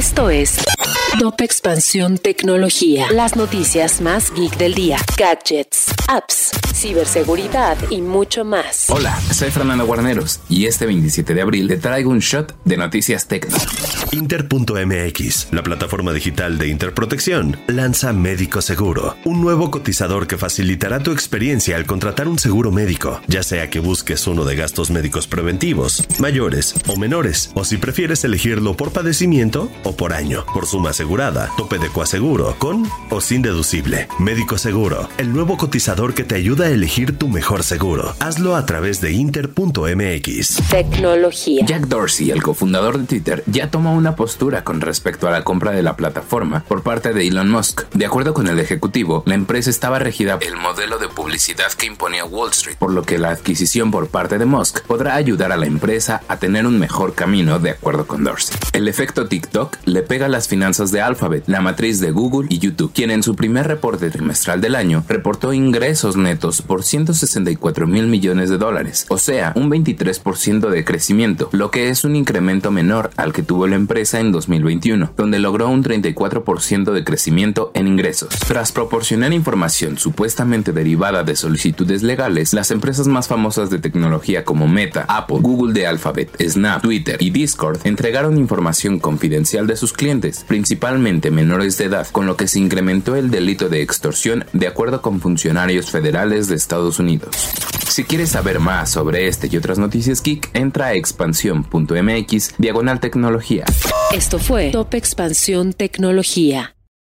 Esto es Top Expansión Tecnología. Las noticias más geek del día. Gadgets, apps, ciberseguridad y mucho más. Hola, soy Fernando Guarneros y este 27 de abril te traigo un shot de noticias tecno. Inter.mx, la plataforma digital de Interprotección, lanza Médico Seguro, un nuevo cotizador que facilitará tu experiencia al contratar un seguro médico, ya sea que busques uno de gastos médicos preventivos, mayores o menores, o si prefieres elegirlo por padecimiento o por año, por suma asegurada, tope de coaseguro, con o sin deducible. Médico Seguro, el nuevo cotizador que te ayuda a elegir tu mejor seguro. Hazlo a través de inter.mx. Tecnología. Jack Dorsey, el cofundador de Twitter, ya tomó una postura con respecto a la compra de la plataforma por parte de Elon Musk. De acuerdo con el ejecutivo, la empresa estaba regida por el modelo de publicidad que imponía Wall Street, por lo que la adquisición por parte de Musk podrá ayudar a la empresa a tener un mejor camino de acuerdo con Dorsey. El efecto TikTok le pega a las finanzas de Alphabet, la matriz de Google y YouTube, quien en su primer reporte trimestral del año reportó ingresos netos por 164 mil millones de dólares, o sea, un 23% de crecimiento, lo que es un incremento menor al que tuvo la empresa en 2021, donde logró un 34% de crecimiento en ingresos. Tras proporcionar información supuestamente derivada de solicitudes legales, las empresas más famosas de tecnología como Meta, Apple, Google de Alphabet, Snap, Twitter y Discord entregaron información confidencial de sus clientes, principalmente menores de edad, con lo que se incrementó el delito de extorsión de acuerdo con funcionarios federales de Estados Unidos. Si quieres saber más sobre este y otras noticias geek, entra a expansión.mx diagonal tecnología. Esto fue Top Expansión Tecnología.